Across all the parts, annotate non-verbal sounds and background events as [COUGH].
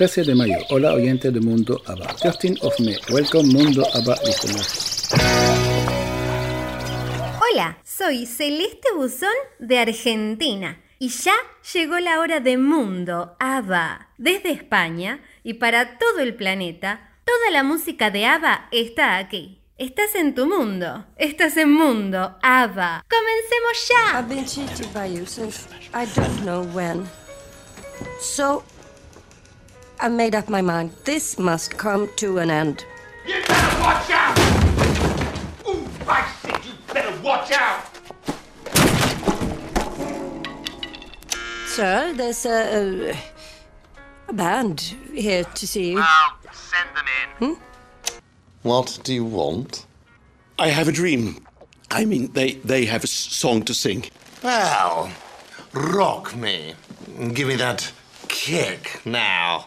13 de mayo. Hola, oyente de Mundo ABBA. 13 of May. Welcome, Mundo ABBA listeners. Hola, soy Celeste Buzón de Argentina. Y ya llegó la hora de Mundo ABBA. Desde España y para todo el planeta, toda la música de ABBA está aquí. Estás en tu mundo. Estás en Mundo ABBA. ¡Comencemos ya! I've been cheated by you since I don't know when. So I made up my mind. This must come to an end. You better watch out! Ooh, I said you better watch out! Sir, there's a, a, a band here to see you. Well, send them in. Hmm? What do you want? I have a dream. I mean, they, they have a song to sing. Well, rock me. Give me that kick now.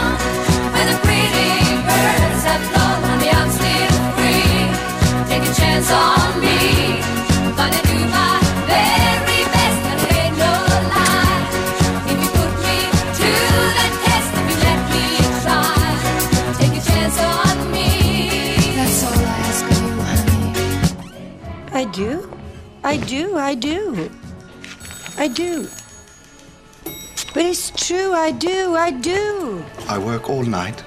chance on me. Gonna do my very best, and it ain't no lie. If you put me to the test, if you let me try, take a chance on me. That's all I ask of you, honey. I do. I do. I do. I do. But it's true. I do. I do. I work all night.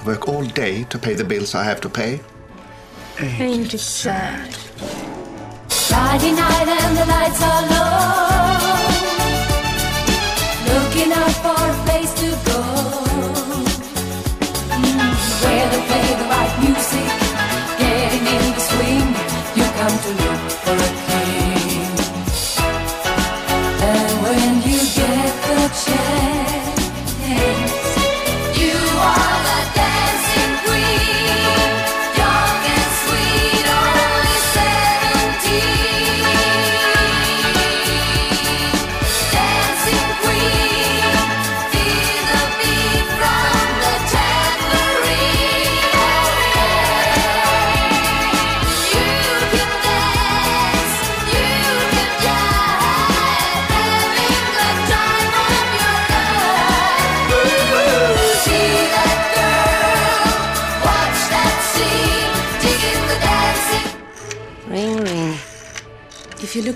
I work all day to pay the bills I have to pay. Ain't it sad? Friday night and the lights are low. Looking for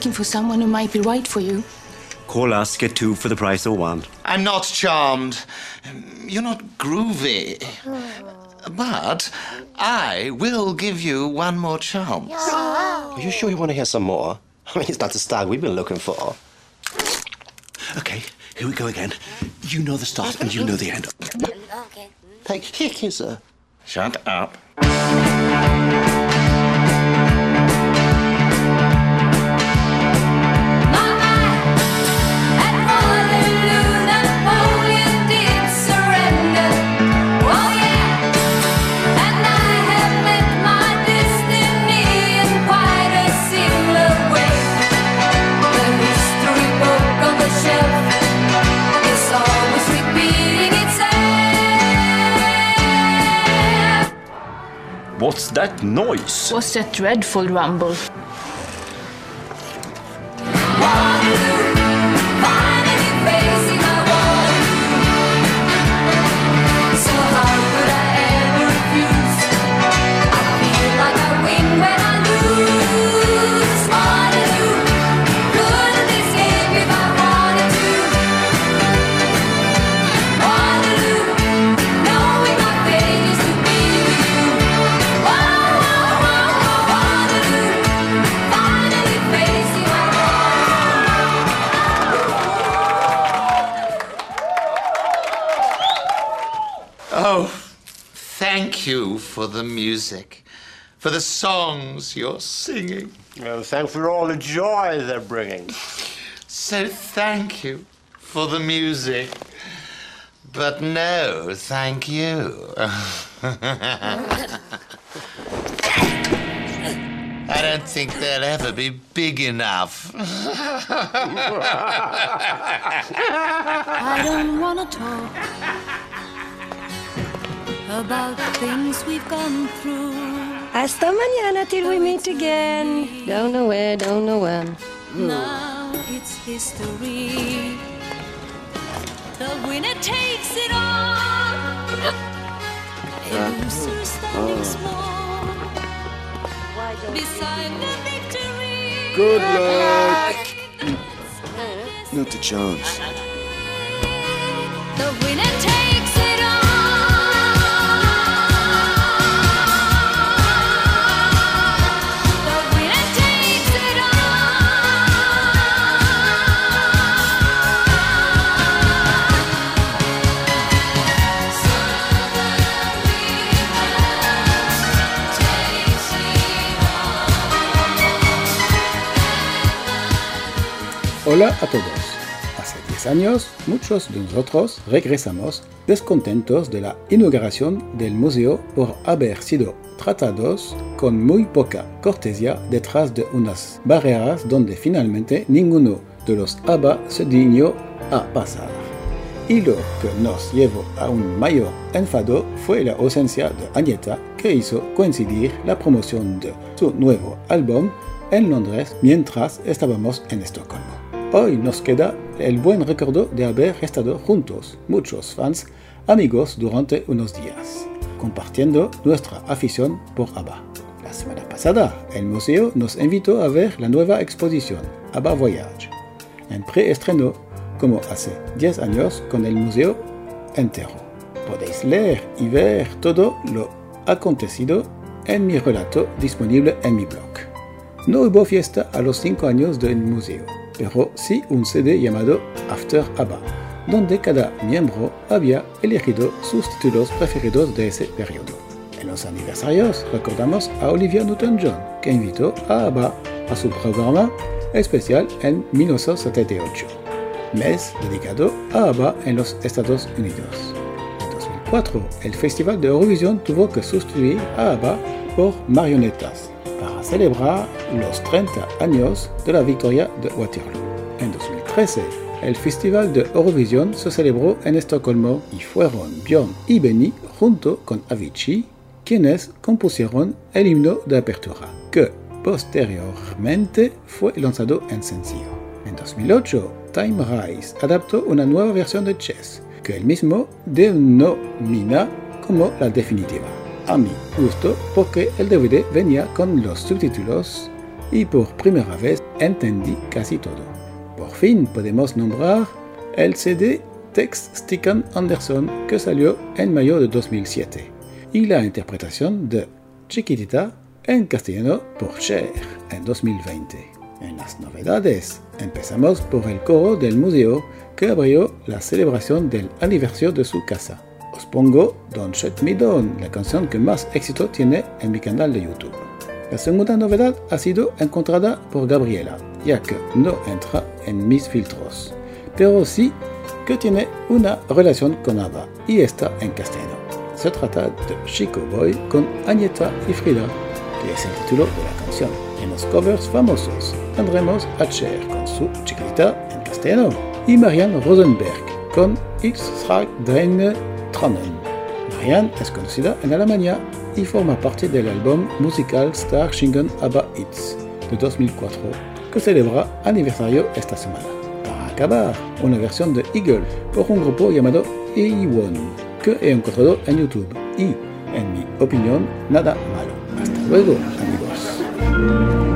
looking for someone who might be right for you, Call us, get two for the price of one. I'm not charmed. You're not groovy. But I will give you one more chance. Are you sure you want to hear some more? I mean, it's not the stag we've been looking for. Okay, here we go again. You know the start and you know the end. Take here, kisser. Shut up. What's that noise? what's that dreadful rumble? Thank you for the music, for the songs you're singing. Well, thanks for all the joy they're bringing. So thank you for the music. But no, thank you. [LAUGHS] I don't think they'll ever be big enough. [LAUGHS] I don't wanna talk about things we've gone through. Hasta mañana till we meet again. Don't know where, don't know when. Hmm. Now it's history. The winner takes it all. A loser oh. standing small beside the victory. Good luck. Not a chance. The winner takes Hola a todos. Hace 10 años, muchos de nosotros regresamos descontentos de la inauguración del museo por haber sido tratados con muy poca cortesía detrás de unas barreras donde finalmente ninguno de los ABBA se dignó a pasar. Y lo que nos llevó a un mayor enfado fue la ausencia de Agneta que hizo coincidir la promoción de su nuevo álbum en Londres mientras estábamos en Estocolmo. Hoy nos queda el buen recuerdo de haber estado juntos, muchos fans, amigos durante unos días, compartiendo nuestra afición por ABBA. La semana pasada, el museo nos invitó a ver la nueva exposición ABBA Voyage, en preestreno como hace 10 años con el museo entero. Podéis leer y ver todo lo acontecido en mi relato disponible en mi blog. No hubo fiesta a los 5 años del museo, pero sí un CD llamado After ABBA, donde cada miembro había elegido sus títulos preferidos de ese periodo. En los aniversarios recordamos a Olivia Newton-John, que invitó a ABBA a su programa especial en 1978, mes dedicado a ABBA en los Estados Unidos. En 2004, el Festival de Eurovisión tuvo que sustituir a ABBA por marionetas celebrar los 30 años de la victoria de Waterloo. En 2013, el Festival de Eurovisión se celebró en Estocolmo y fueron Björn y Benny junto con Avicii quienes compusieron el himno de apertura, que posteriormente fue lanzado en sencillo. En 2008, Time Rise adaptó una nueva versión de Chess, que él mismo denomina como la definitiva. A mi gusto, porque el DVD venía con los subtítulos y por primera vez entendí casi todo. Por fin podemos nombrar el CD Tex Stickan Anderson que salió en mayo de 2007 y la interpretación de Chiquitita en castellano por Cher en 2020. En las novedades, empezamos por el coro del museo que abrió la celebración del aniversario de su casa. Os pongo Don't Shut Me Down, la canción que más éxito tiene en mi canal de YouTube. La segunda novedad ha sido encontrada por Gabriela, ya que no entra en mis filtros, pero sí que tiene una relación con ABBA y está en castellano. Se trata de Chico Boy con Agneta y Frida, que es el título de la canción. En los covers famosos tendremos a Cher con su chiquita en castellano y Marianne Rosenberg con Ich trag deine Tränen. Marianne es conocida en Alemania y forma parte del álbum musical Star Shingen ABBA Hits de 2004 que celebra aniversario esta semana. Para acabar, una versión de Eagle por un grupo llamado A1 que he encontrado en YouTube y, en mi opinión, nada malo. Hasta luego, amigos.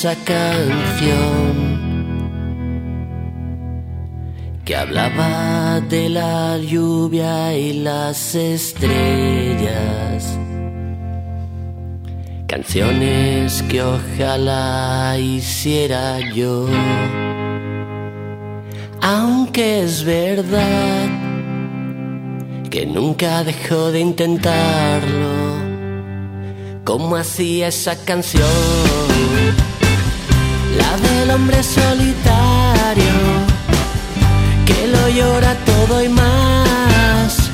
Esa canción que hablaba de la lluvia y las estrellas. Canciones que ojalá hiciera yo. Aunque es verdad que nunca dejó de intentarlo, como hacía esa canción, la del hombre solitario, que lo llora todo y más,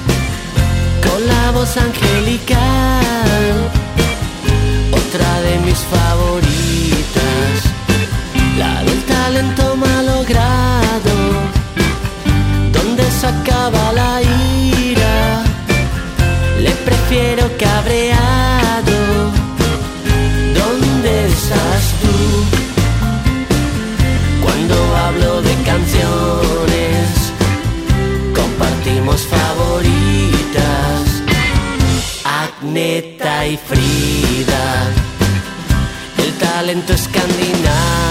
con la voz angelical, otra de mis favoritas, la del talento malogrado, donde se acaba la ira, le prefiero cabreado, Agneta y Frida, el talento escandinavo,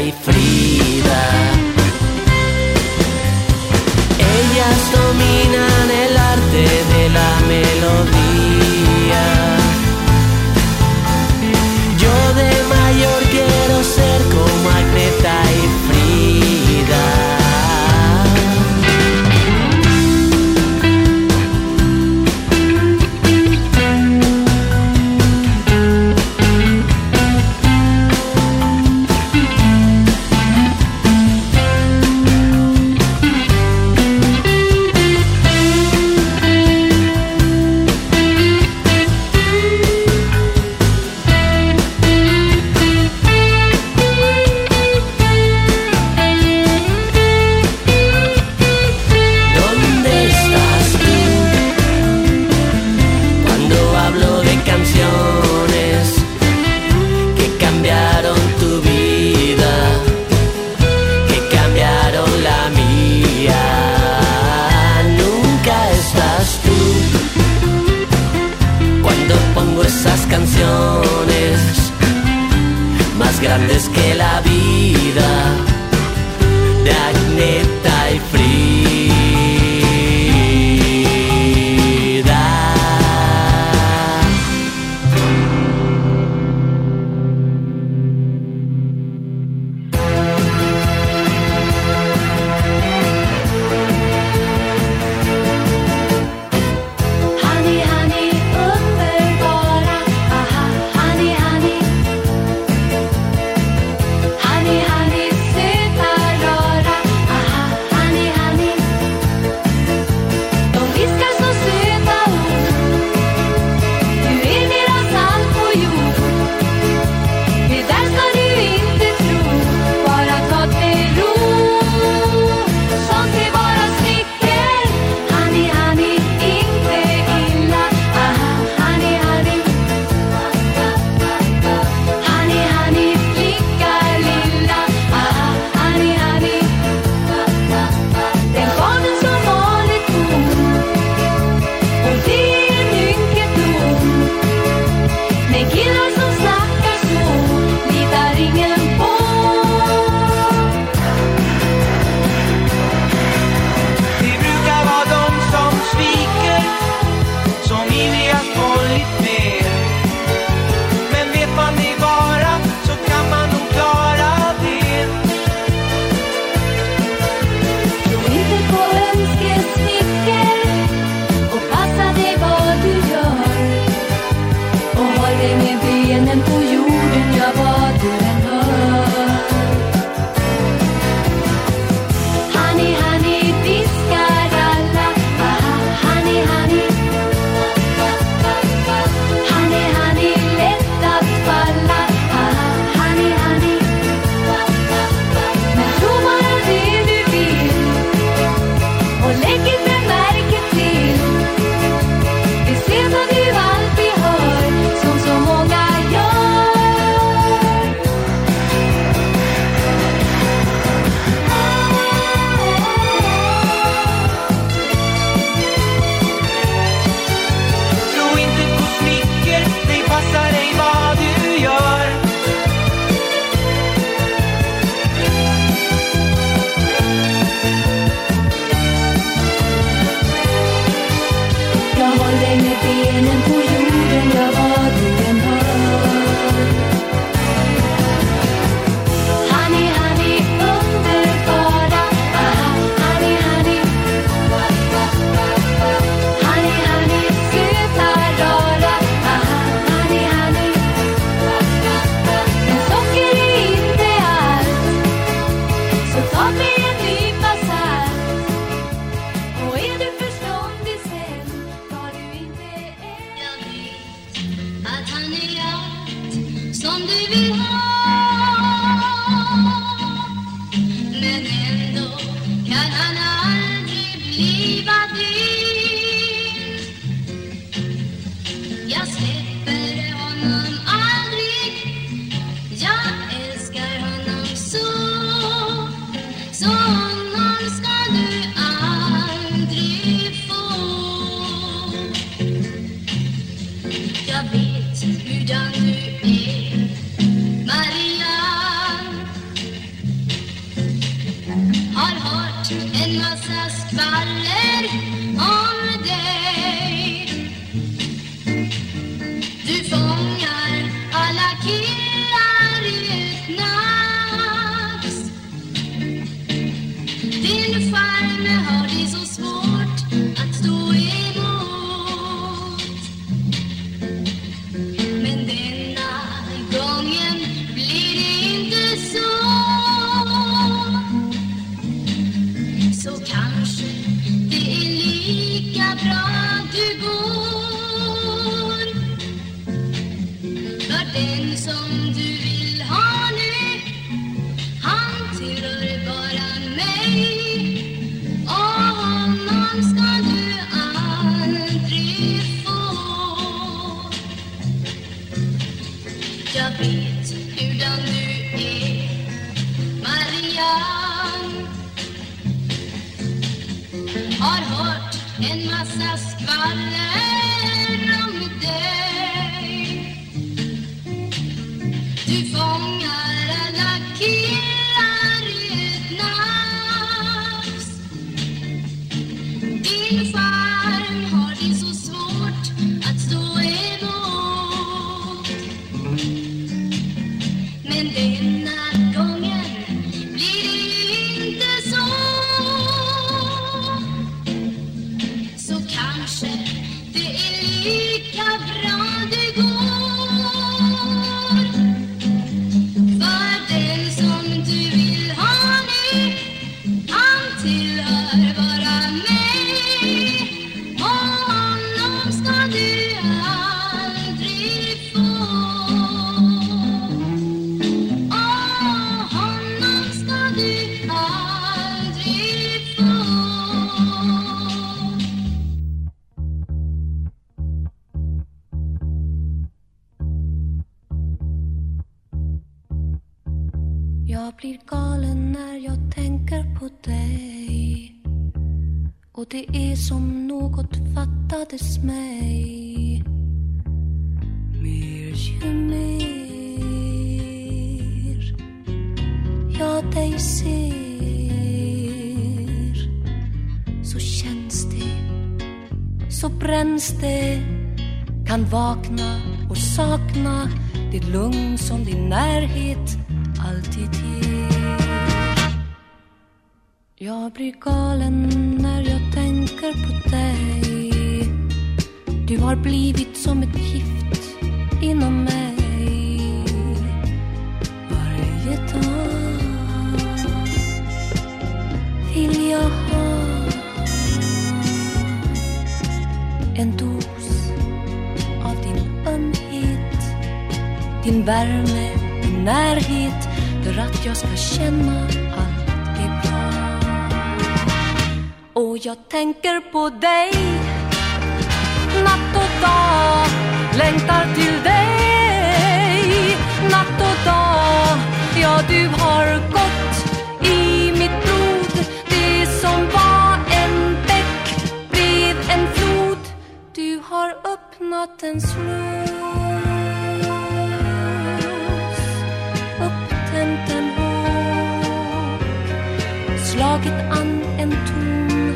Agnetha y ju mer. Jag dig ser. Så känns det, så bränns det. Kan vakna och sakna det lugn som din närhet alltid ger. Jag blir galen när jag tänker på dig. Du har blivit som ett gift inom mig varje dag. Vill jag ha en dos av din ömhet din värme, din närhet för att jag ska känna allt är bra. Och jag tänker på dig natt och dag längtar till dig natten slås upptänt en håg slagit an en ton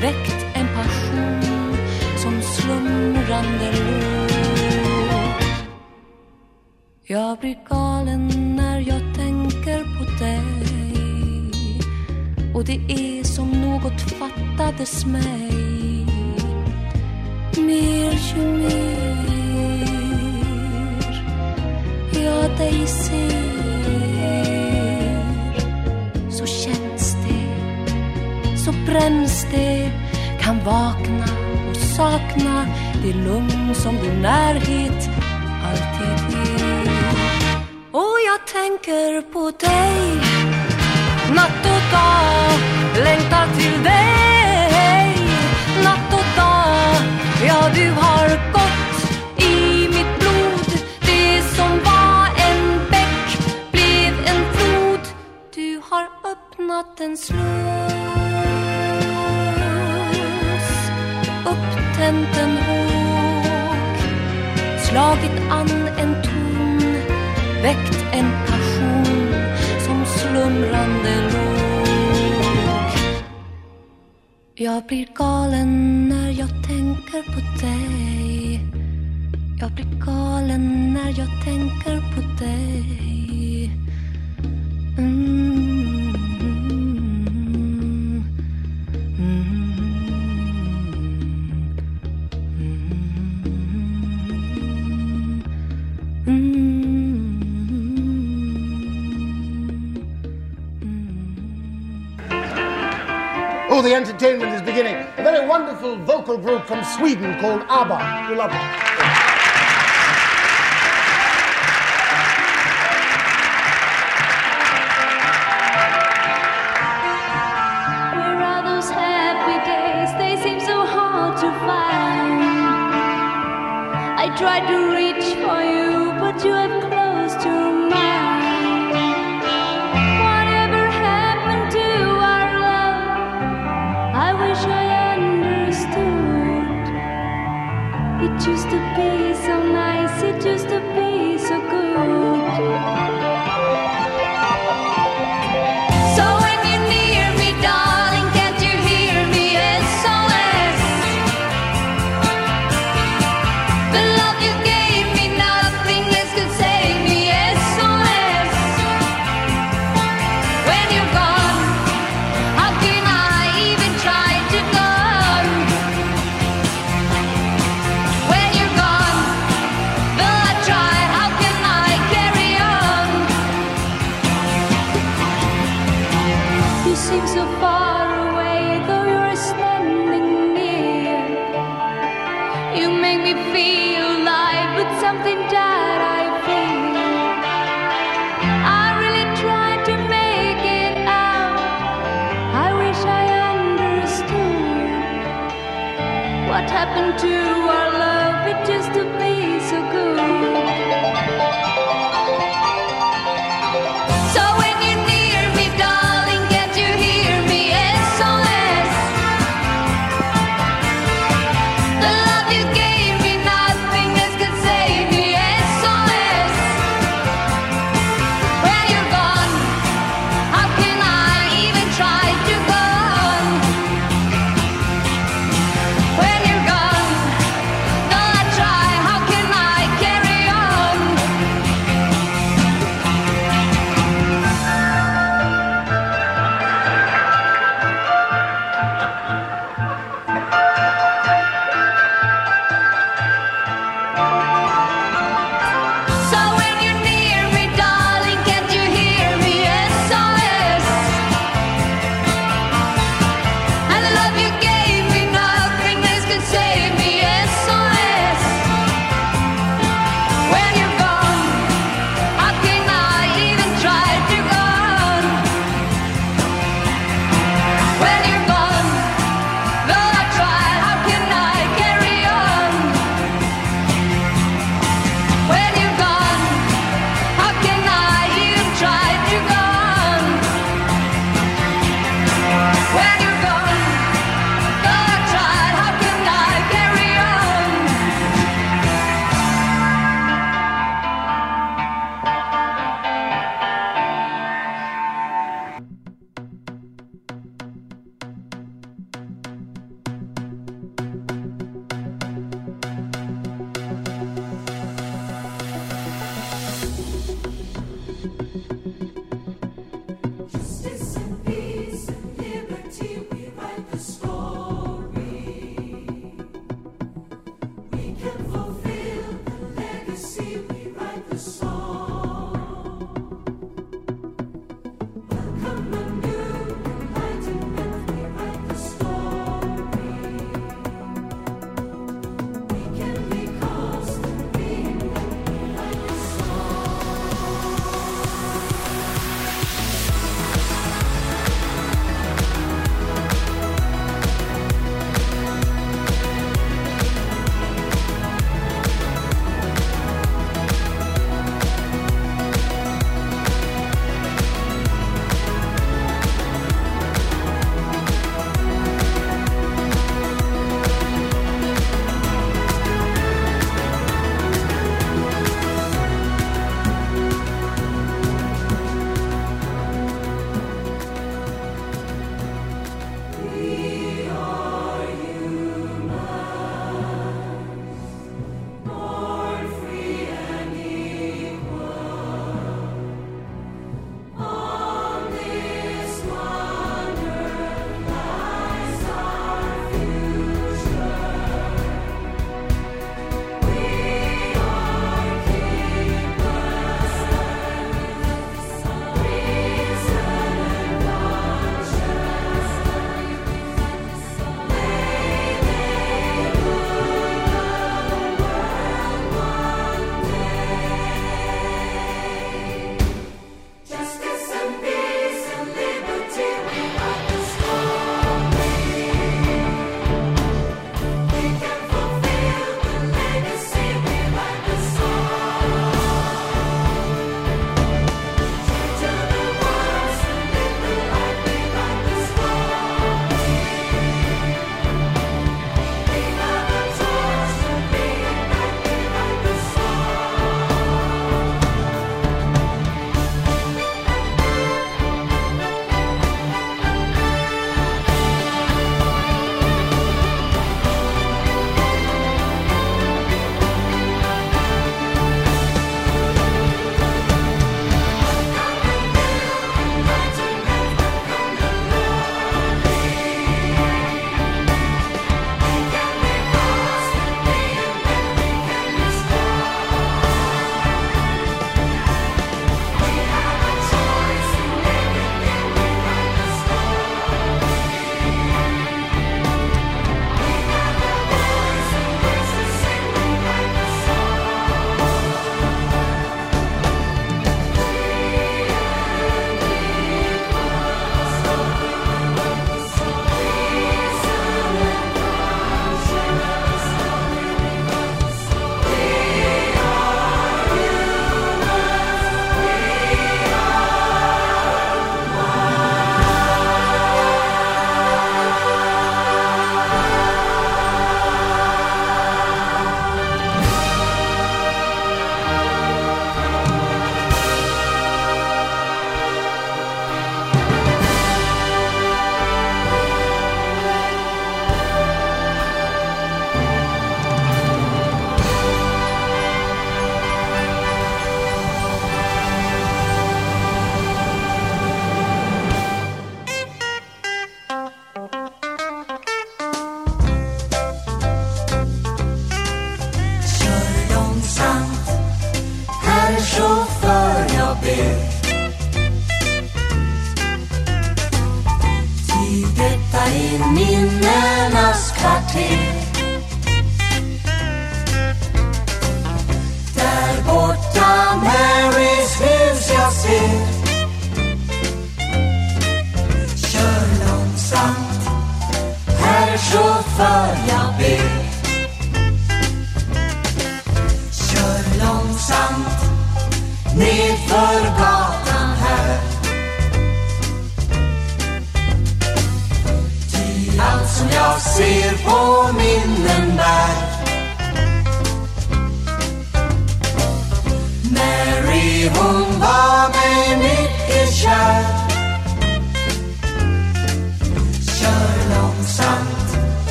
väckt en passion som slumrande låg Jag blir galen när jag tänker på dig och det är som något fattades mig mer ju mer. Jag dig ser. Så känns det, så bränns det. Kan vakna och sakna det lugn som din närhet alltid ger. Och jag tänker på dig. Natt och dag längtar till dig. Ja du har gått i mitt blod. Det som var en bäck blev en flod. Du har öppnat en sluss upptänt en våg slagit an en ton. Väckt en passion som slumrande låg Jag blir galen när jag tänker på dig Jag blir galen när jag tänker på dig mm. Entertainment is beginning. A very wonderful vocal group from Sweden called ABBA. You love them. Where are those happy days? They seem so hard to find. I tried to reach for you, but you have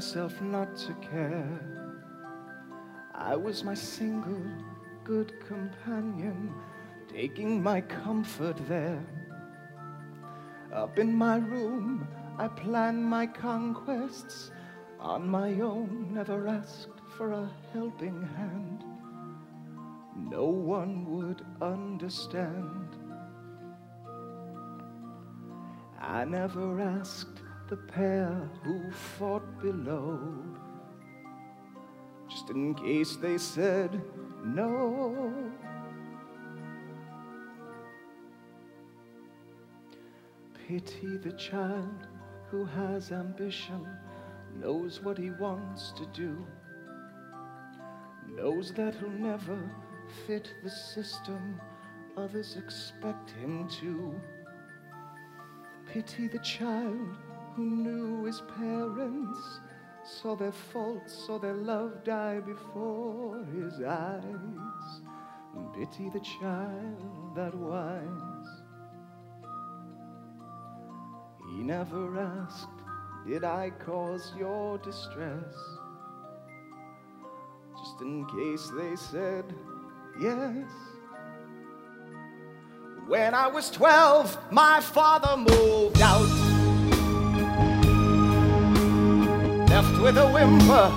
myself not to care. I was my single good companion, taking my comfort there. Up in my room, I planned my conquests on my own, never asked for a helping hand. No one would understand. I never asked the pair who fought below, just in case they said no. Pity the child who has ambition, knows what he wants to do, knows that he'll never fit the system others expect him to. Pity the child who knew his parents, saw their faults, saw their love die before his eyes. Pity the child that whines. He never asked, Did I cause your distress? Just in case they said yes. When I was 12, my father moved out. With a whimper,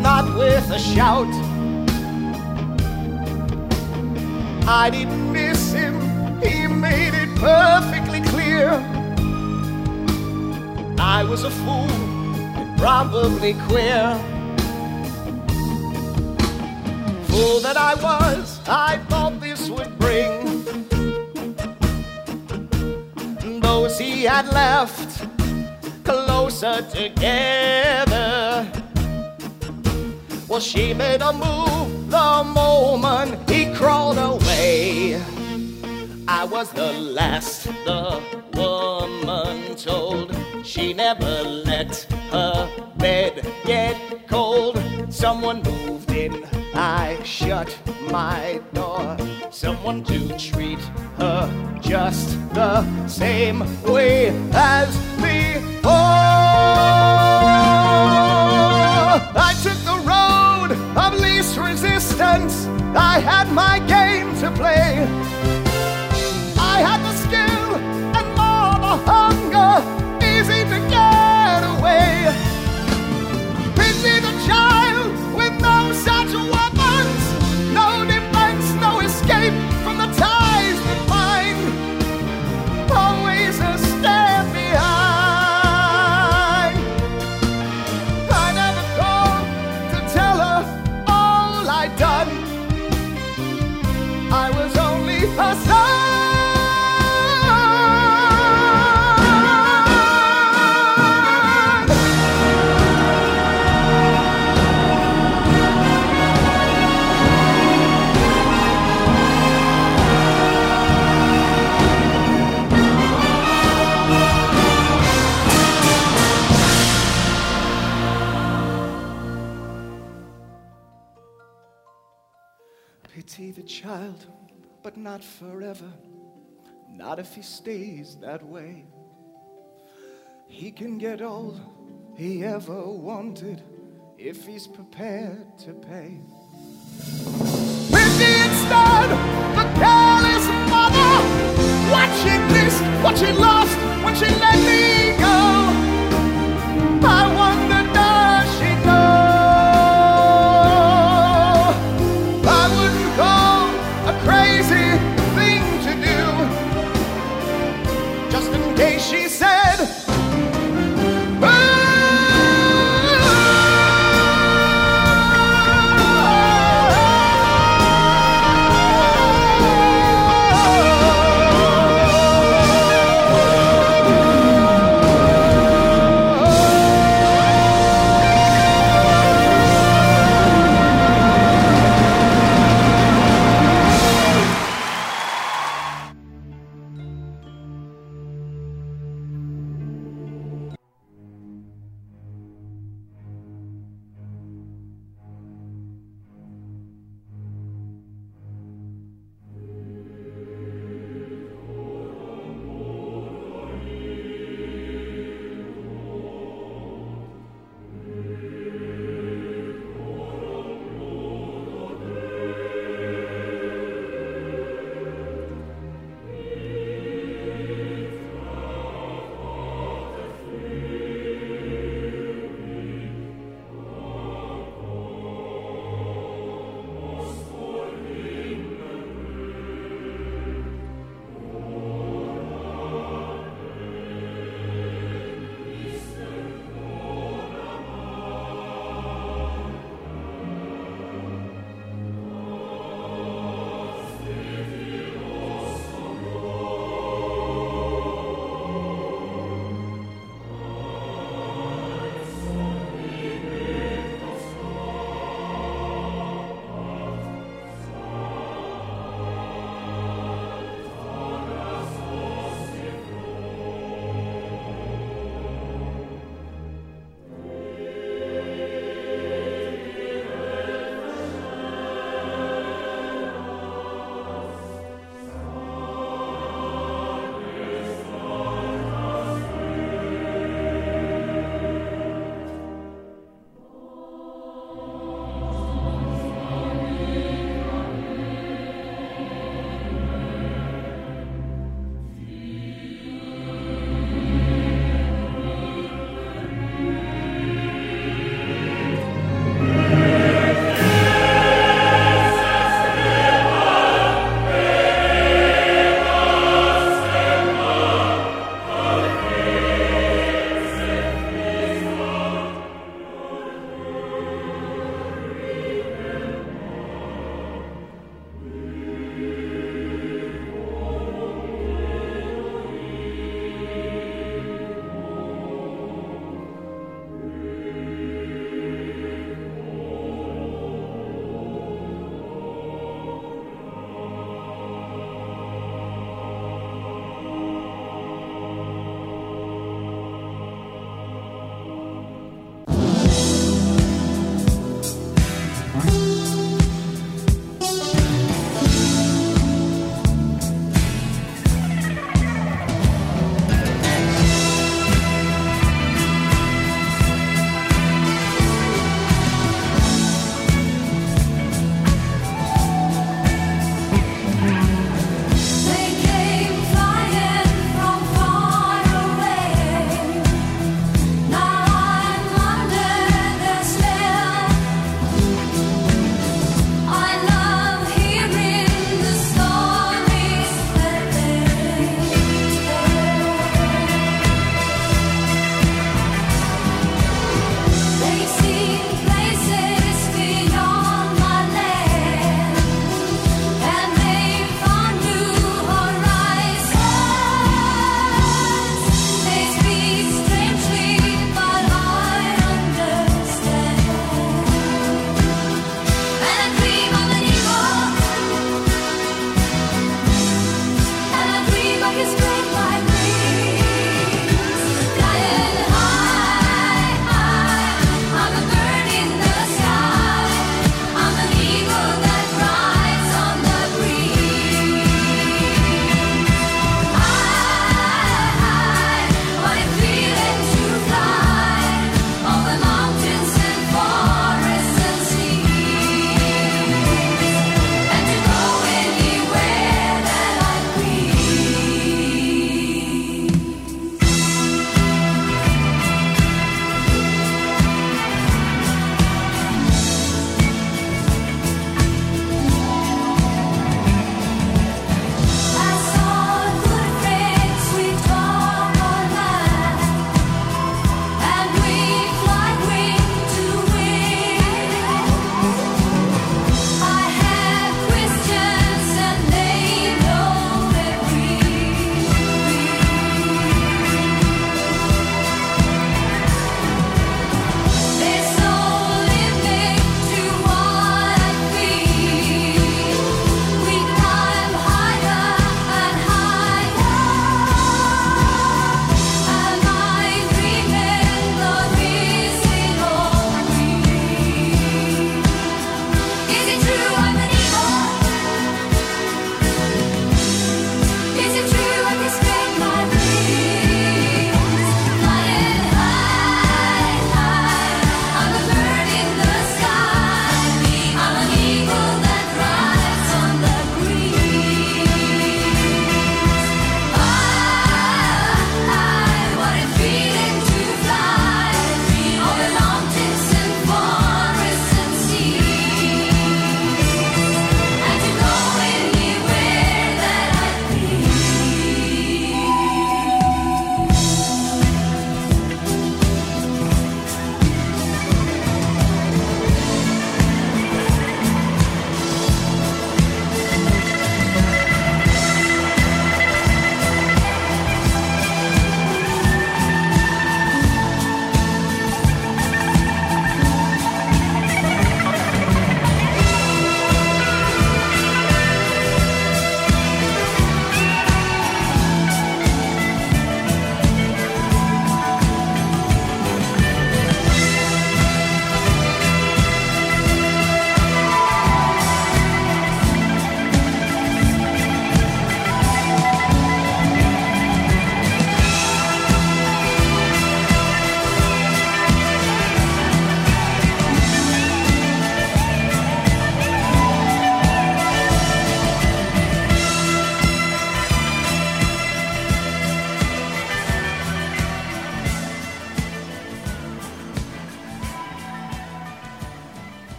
not with a shout. I didn't miss him, he made it perfectly clear. I was a fool and probably queer. Fool that I was, I thought this would bring those he had left closer together. Well, she made a move the moment he crawled away. I was the last the woman told. She never let her bed get cold. Someone moved in, I shut my door. Someone to treat her just the same way as before. I took the I had my game to play. But not forever. Not if he stays that way. He can get all he ever wanted if he's prepared to pay. Pity instead the careless mother, missed, what she lost she let me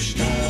zu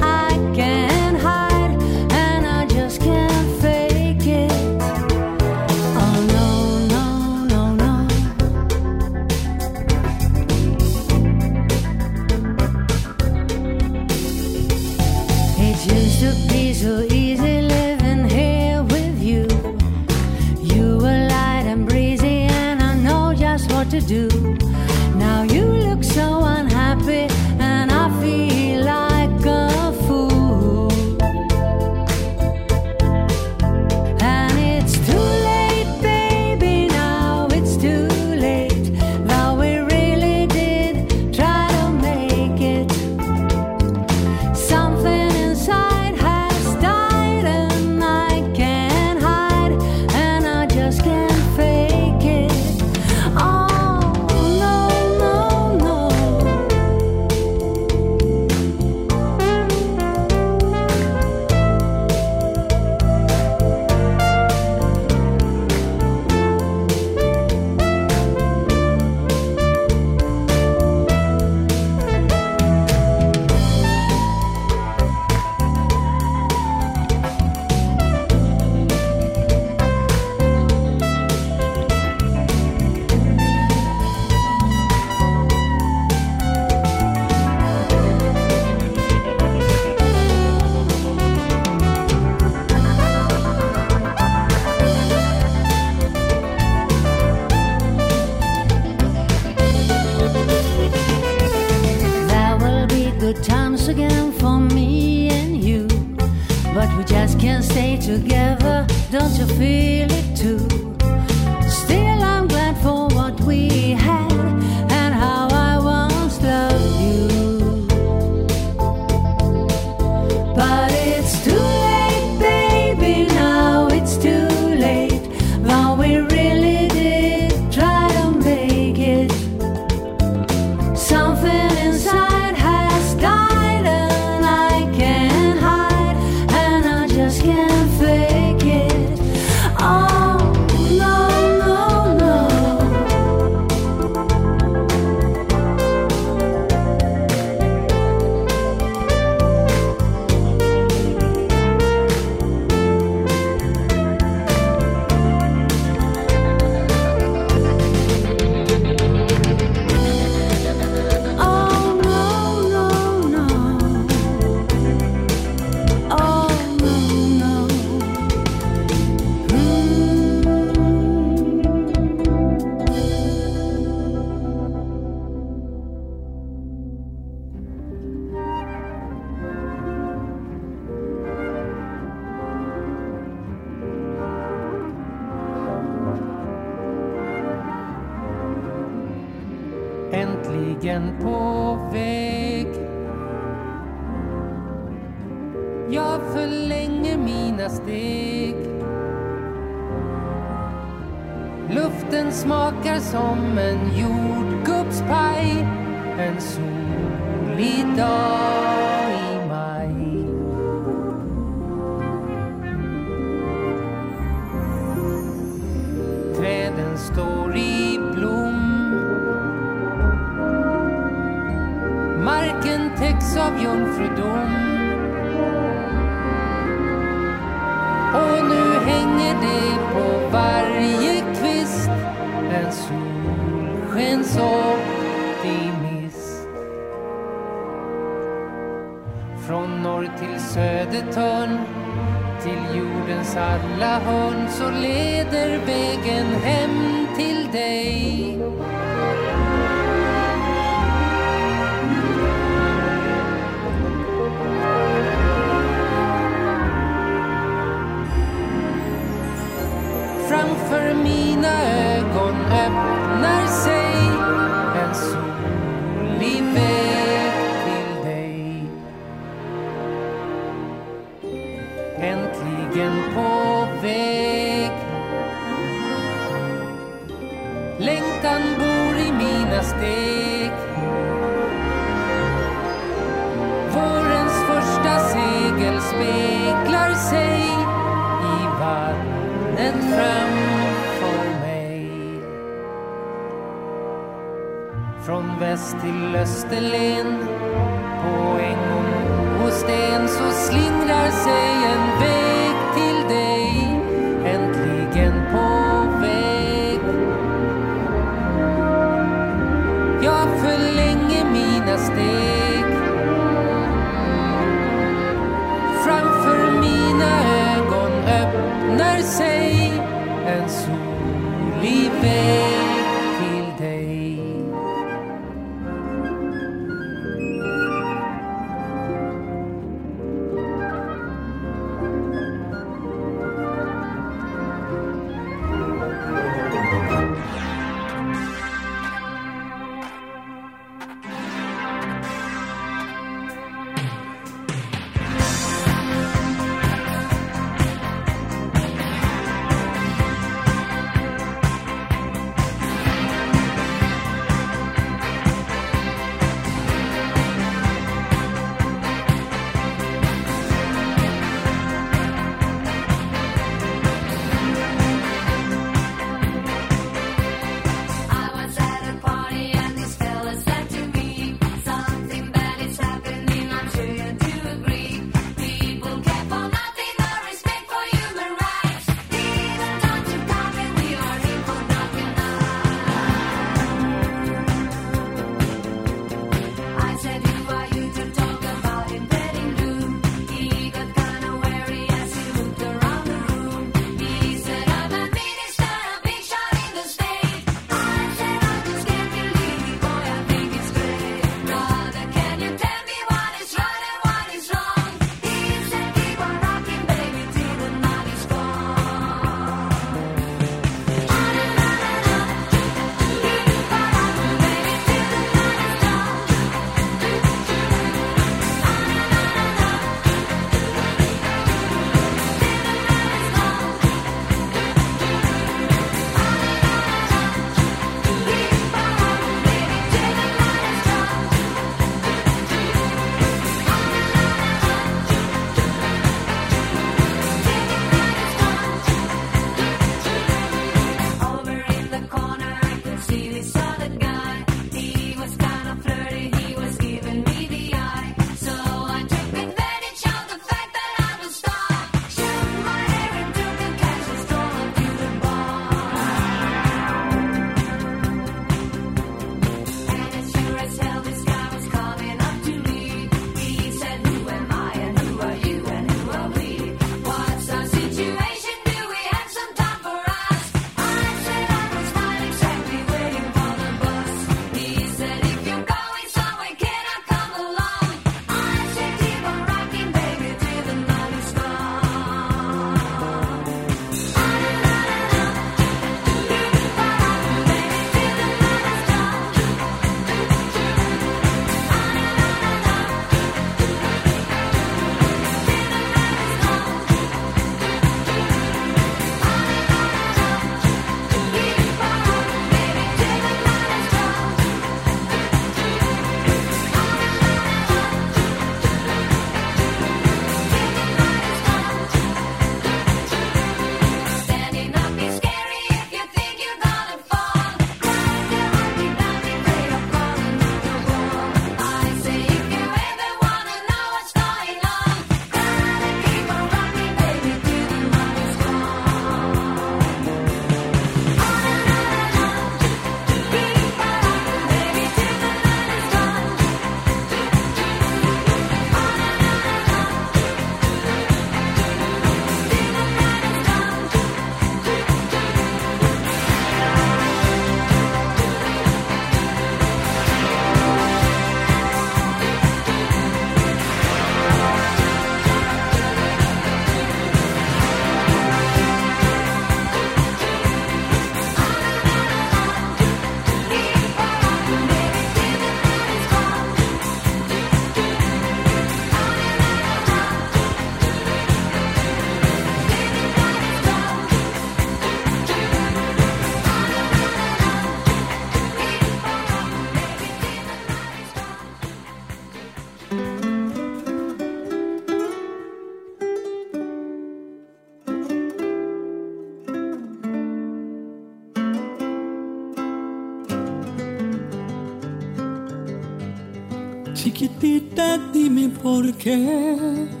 care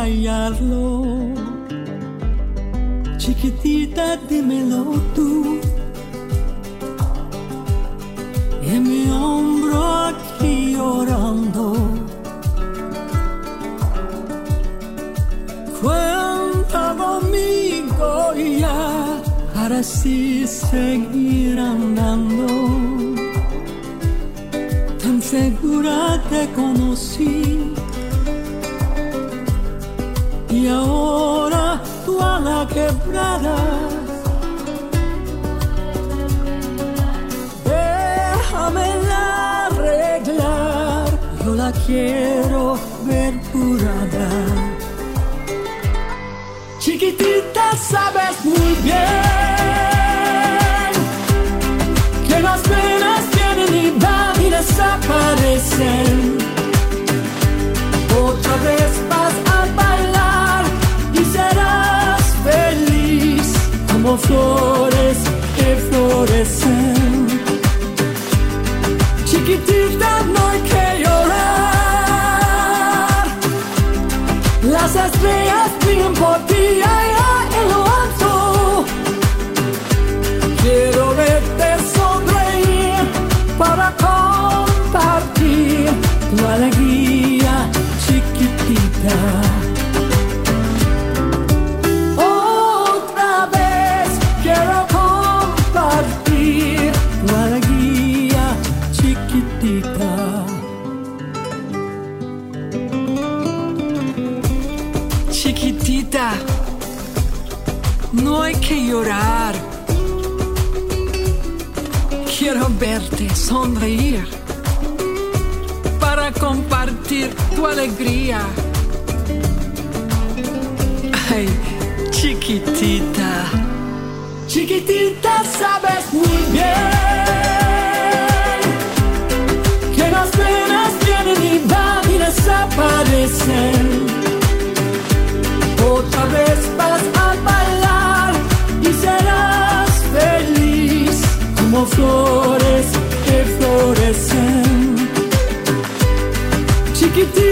callarlo. podia sonreír, para compartir tu alegría. Ay, chiquitita, chiquitita sabes muy bien que as penas vienen y van y desaparecen. Otra vez vas a bailar y serás feliz como flores you do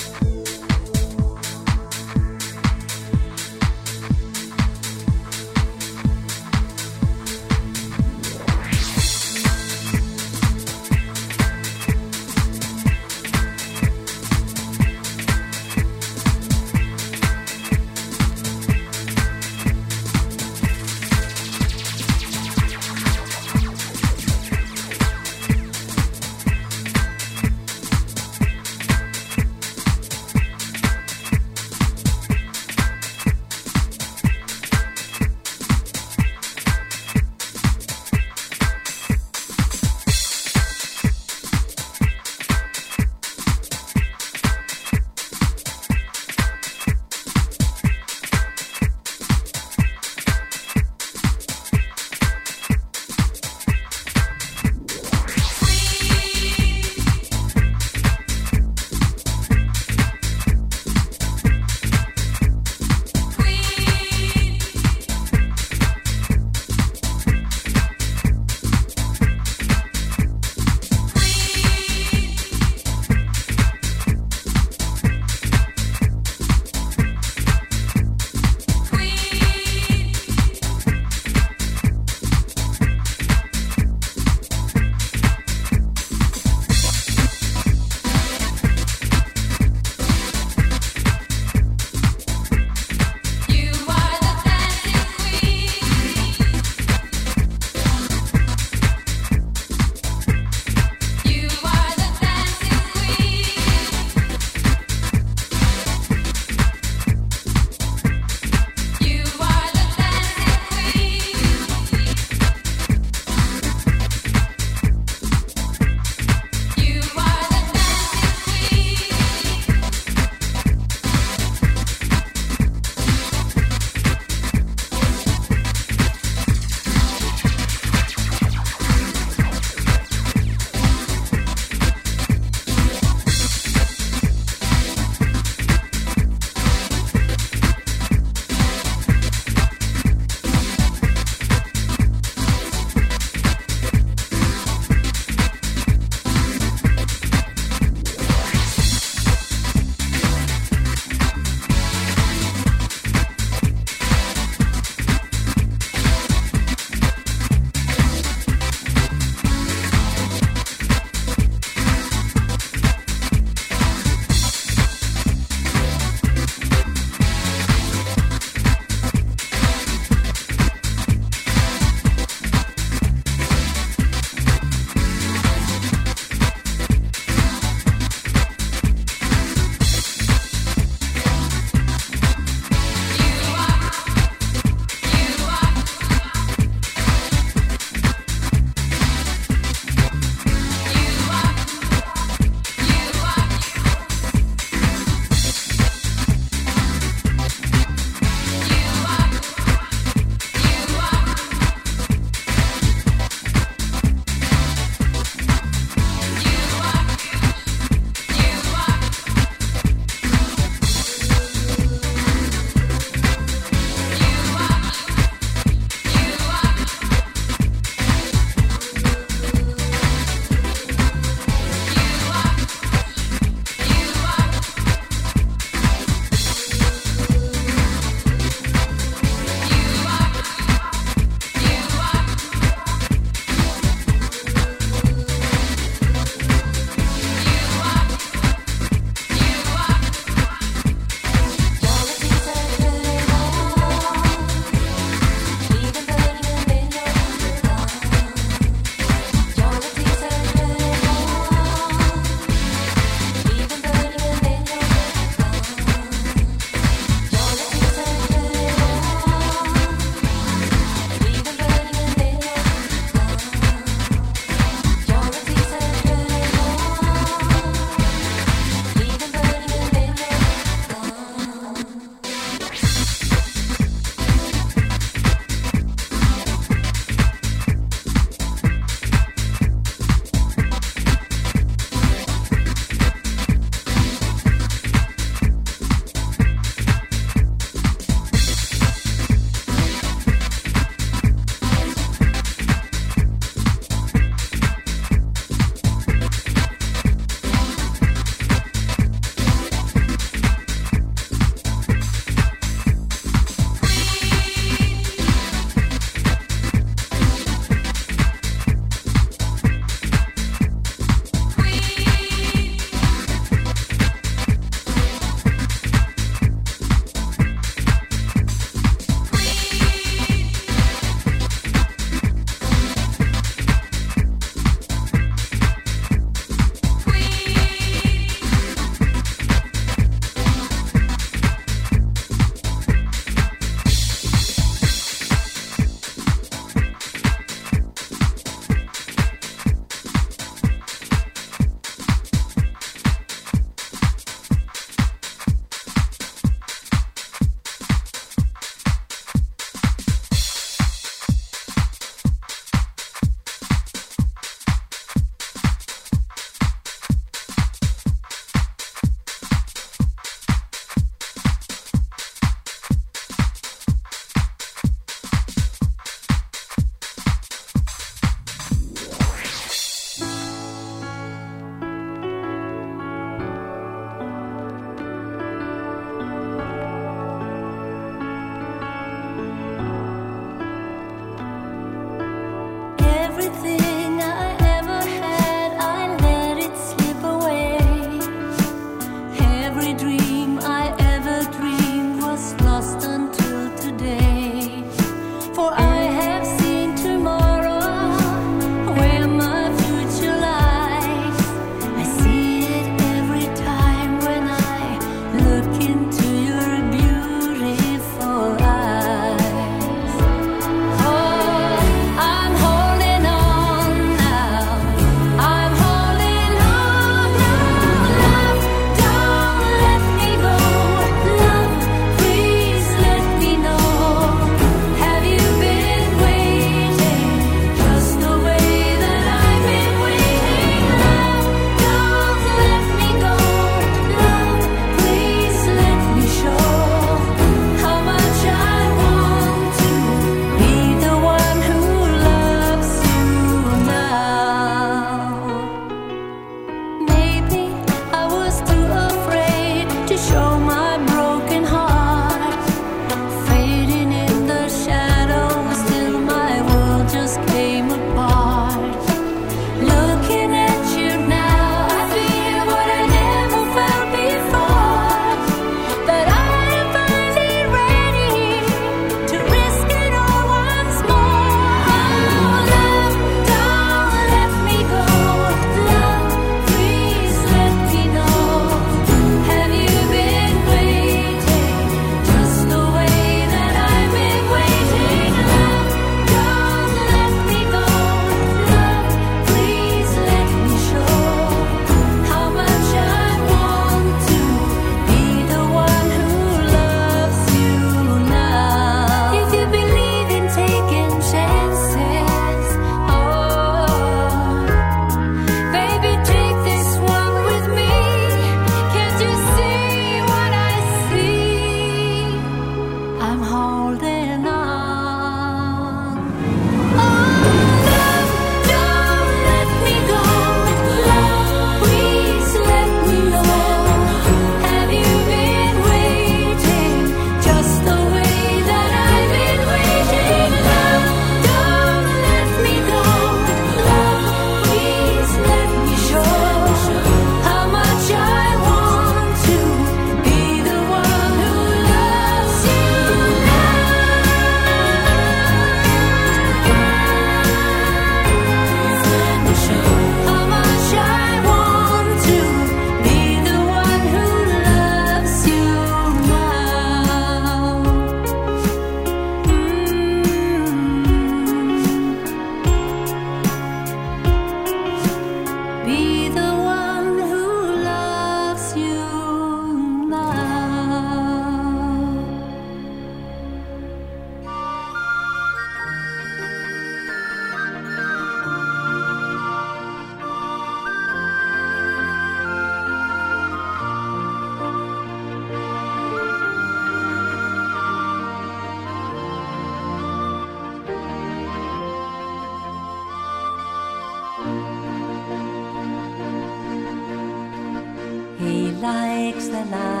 나.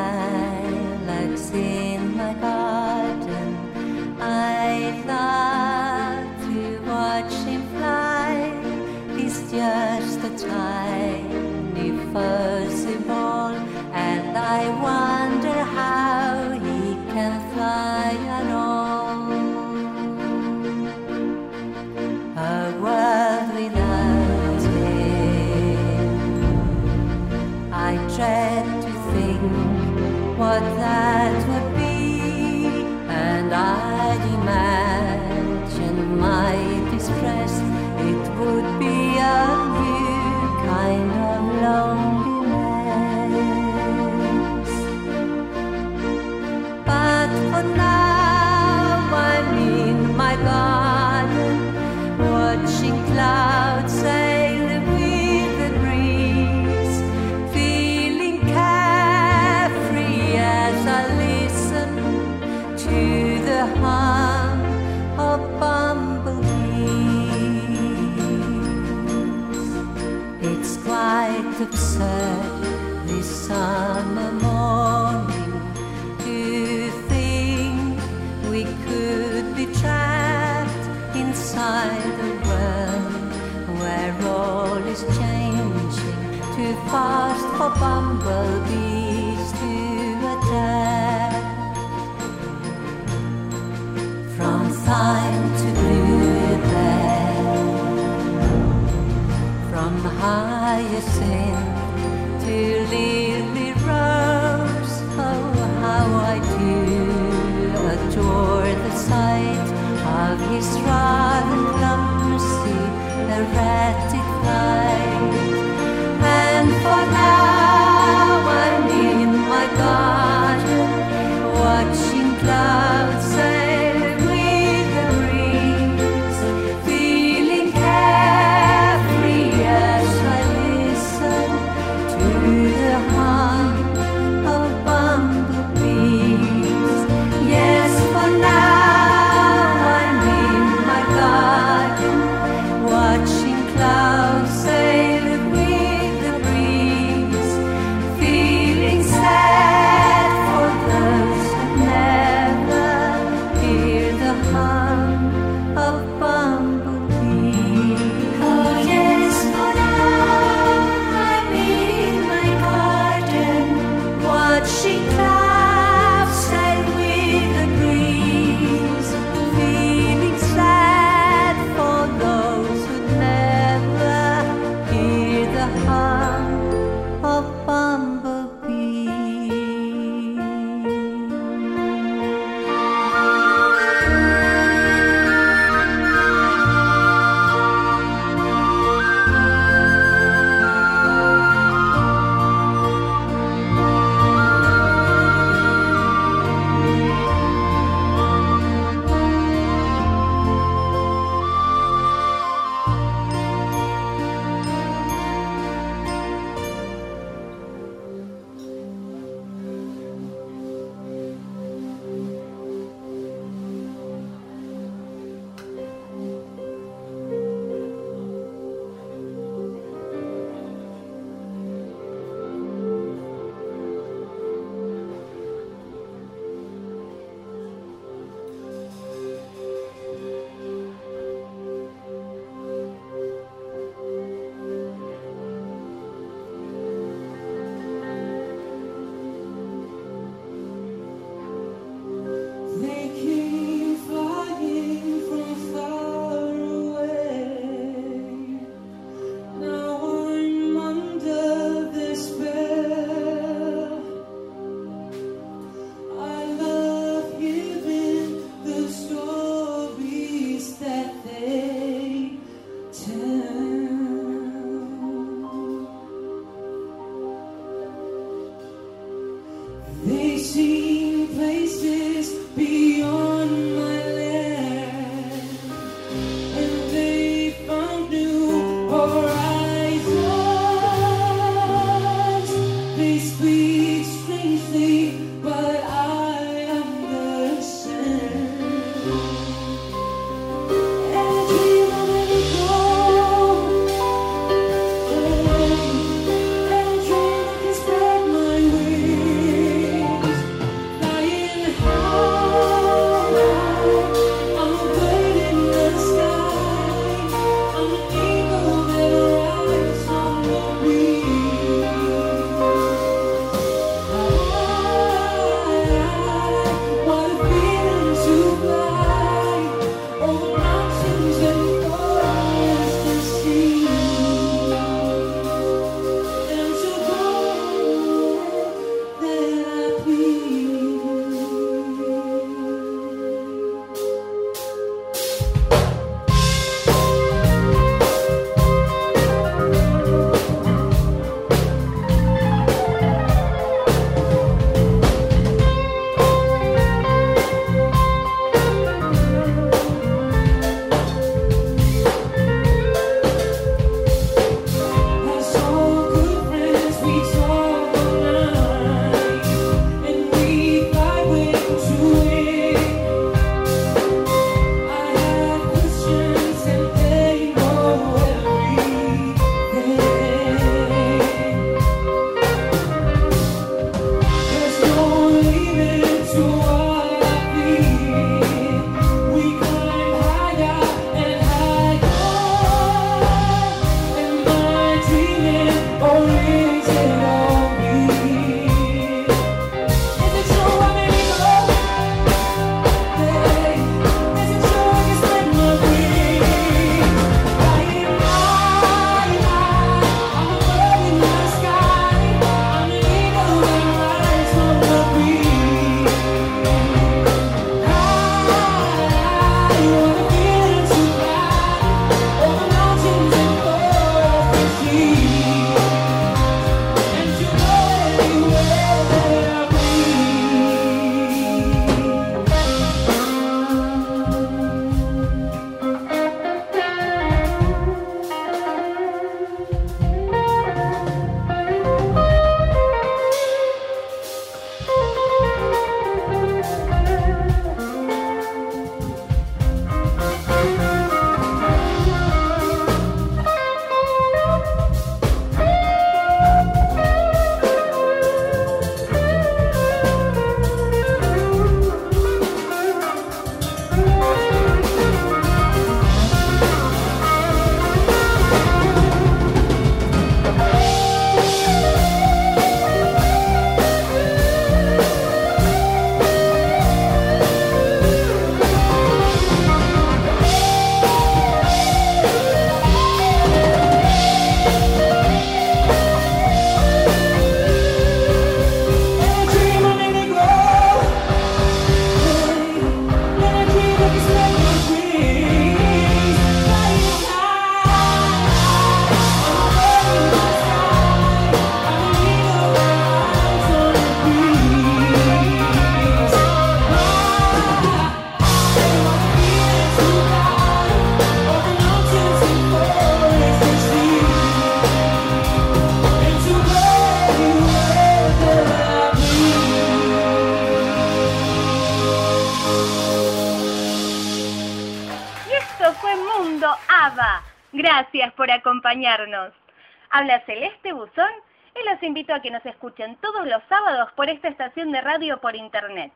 Habla Celeste Buzón y los invito a que nos escuchen todos los sábados por esta estación de radio por internet.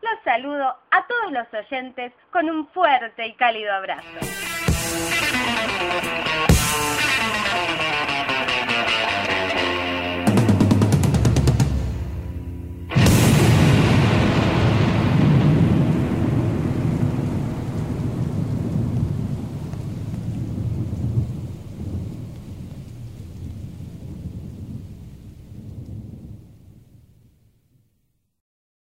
Los saludo a todos los oyentes con un fuerte y cálido abrazo.